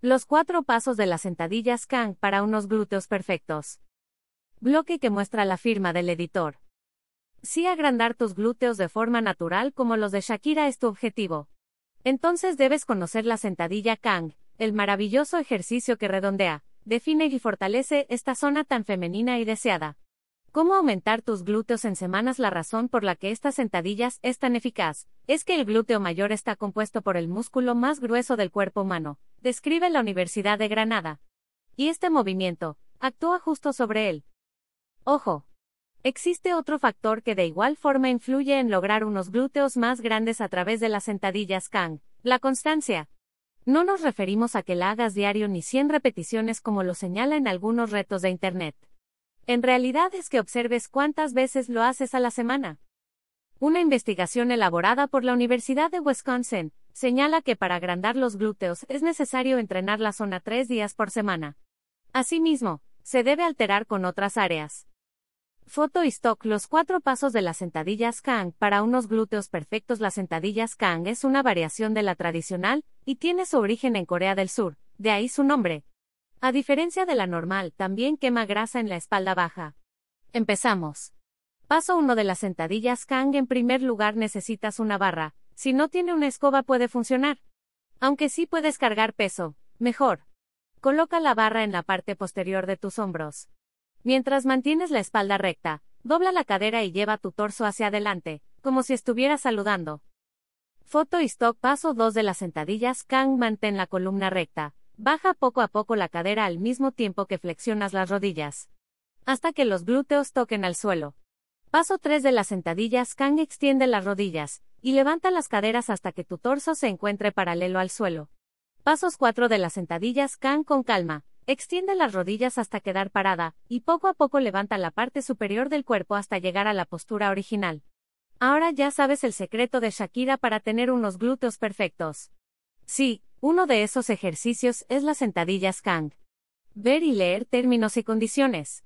Los cuatro pasos de las sentadillas Kang para unos glúteos perfectos. Bloque que muestra la firma del editor. Si agrandar tus glúteos de forma natural como los de Shakira es tu objetivo. Entonces debes conocer la sentadilla Kang, el maravilloso ejercicio que redondea, define y fortalece esta zona tan femenina y deseada. ¿Cómo aumentar tus glúteos en semanas? La razón por la que estas sentadillas es tan eficaz es que el glúteo mayor está compuesto por el músculo más grueso del cuerpo humano, describe la Universidad de Granada. Y este movimiento actúa justo sobre él. Ojo. Existe otro factor que de igual forma influye en lograr unos glúteos más grandes a través de las sentadillas Kang, la constancia. No nos referimos a que la hagas diario ni 100 repeticiones como lo señala en algunos retos de Internet. En realidad es que observes cuántas veces lo haces a la semana. Una investigación elaborada por la Universidad de Wisconsin señala que para agrandar los glúteos es necesario entrenar la zona tres días por semana. Asimismo, se debe alterar con otras áreas. Foto y stock Los cuatro pasos de las sentadillas Kang para unos glúteos perfectos Las sentadillas Kang es una variación de la tradicional y tiene su origen en Corea del Sur, de ahí su nombre. A diferencia de la normal, también quema grasa en la espalda baja. Empezamos. Paso 1 de las sentadillas Kang. En primer lugar necesitas una barra. Si no tiene una escoba puede funcionar. Aunque sí puedes cargar peso, mejor. Coloca la barra en la parte posterior de tus hombros. Mientras mantienes la espalda recta, dobla la cadera y lleva tu torso hacia adelante, como si estuvieras saludando. Foto y stock paso 2 de las sentadillas Kang. Mantén la columna recta. Baja poco a poco la cadera al mismo tiempo que flexionas las rodillas. Hasta que los glúteos toquen al suelo. Paso 3 de las sentadillas Kang extiende las rodillas, y levanta las caderas hasta que tu torso se encuentre paralelo al suelo. Pasos 4 de las sentadillas Kang con calma. Extiende las rodillas hasta quedar parada, y poco a poco levanta la parte superior del cuerpo hasta llegar a la postura original. Ahora ya sabes el secreto de Shakira para tener unos glúteos perfectos. Sí, uno de esos ejercicios es las sentadillas Kang. Ver y leer términos y condiciones.